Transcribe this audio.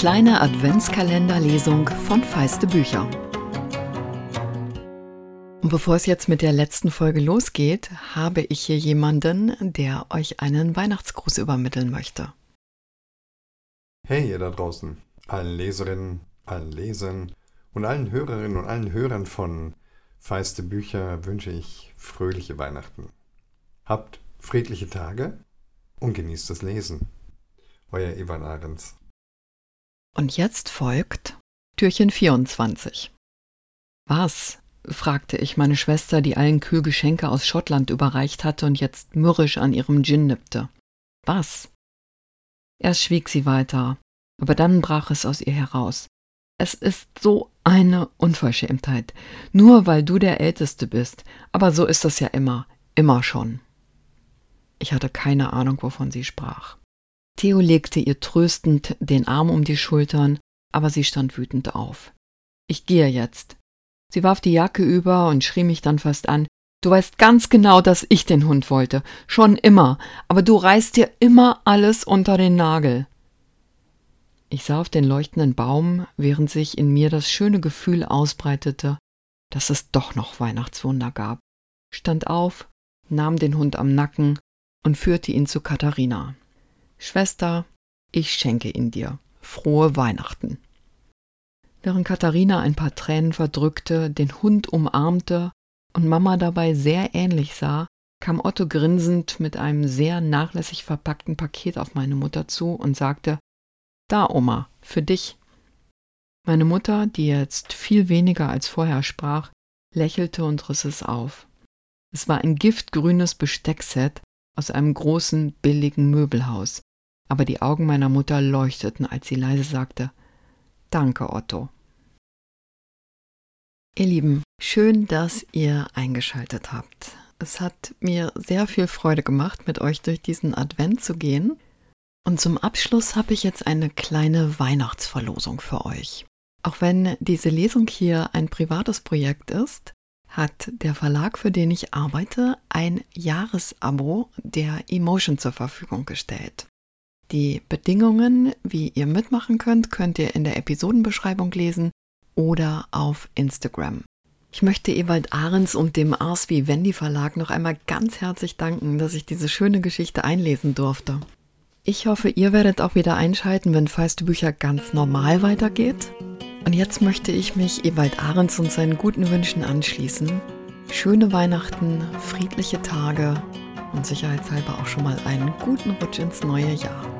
kleine Adventskalenderlesung von Feiste Bücher. Und bevor es jetzt mit der letzten Folge losgeht, habe ich hier jemanden, der euch einen Weihnachtsgruß übermitteln möchte. Hey ihr da draußen, allen Leserinnen, allen Lesern und allen Hörerinnen und allen Hörern von Feiste Bücher wünsche ich fröhliche Weihnachten. Habt friedliche Tage und genießt das Lesen. Euer Ivan Ahrens. Und jetzt folgt Türchen 24. Was fragte ich meine Schwester, die allen Kühl Geschenke aus Schottland überreicht hatte und jetzt mürrisch an ihrem Gin nippte. Was? Erst schwieg sie weiter, aber dann brach es aus ihr heraus. Es ist so eine Unverschämtheit, nur weil du der Älteste bist, aber so ist das ja immer, immer schon. Ich hatte keine Ahnung, wovon sie sprach. Theo legte ihr tröstend den Arm um die Schultern, aber sie stand wütend auf. Ich gehe jetzt, Sie warf die Jacke über und schrie mich dann fast an. Du weißt ganz genau, dass ich den Hund wollte. Schon immer. Aber du reißt dir immer alles unter den Nagel. Ich sah auf den leuchtenden Baum, während sich in mir das schöne Gefühl ausbreitete, dass es doch noch Weihnachtswunder gab, stand auf, nahm den Hund am Nacken und führte ihn zu Katharina. Schwester, ich schenke ihn dir. Frohe Weihnachten. Während Katharina ein paar Tränen verdrückte, den Hund umarmte und Mama dabei sehr ähnlich sah, kam Otto grinsend mit einem sehr nachlässig verpackten Paket auf meine Mutter zu und sagte Da, Oma, für dich. Meine Mutter, die jetzt viel weniger als vorher sprach, lächelte und riss es auf. Es war ein giftgrünes Besteckset aus einem großen, billigen Möbelhaus, aber die Augen meiner Mutter leuchteten, als sie leise sagte Danke, Otto. Ihr Lieben, schön, dass ihr eingeschaltet habt. Es hat mir sehr viel Freude gemacht, mit euch durch diesen Advent zu gehen. Und zum Abschluss habe ich jetzt eine kleine Weihnachtsverlosung für euch. Auch wenn diese Lesung hier ein privates Projekt ist, hat der Verlag, für den ich arbeite, ein Jahresabo der Emotion zur Verfügung gestellt. Die Bedingungen, wie ihr mitmachen könnt, könnt ihr in der Episodenbeschreibung lesen oder auf Instagram. Ich möchte Ewald Ahrens und dem Ars wie Wendy Verlag noch einmal ganz herzlich danken, dass ich diese schöne Geschichte einlesen durfte. Ich hoffe, ihr werdet auch wieder einschalten, wenn Feiste Bücher ganz normal weitergeht. Und jetzt möchte ich mich Ewald Ahrens und seinen guten Wünschen anschließen. Schöne Weihnachten, friedliche Tage und sicherheitshalber auch schon mal einen guten Rutsch ins neue Jahr.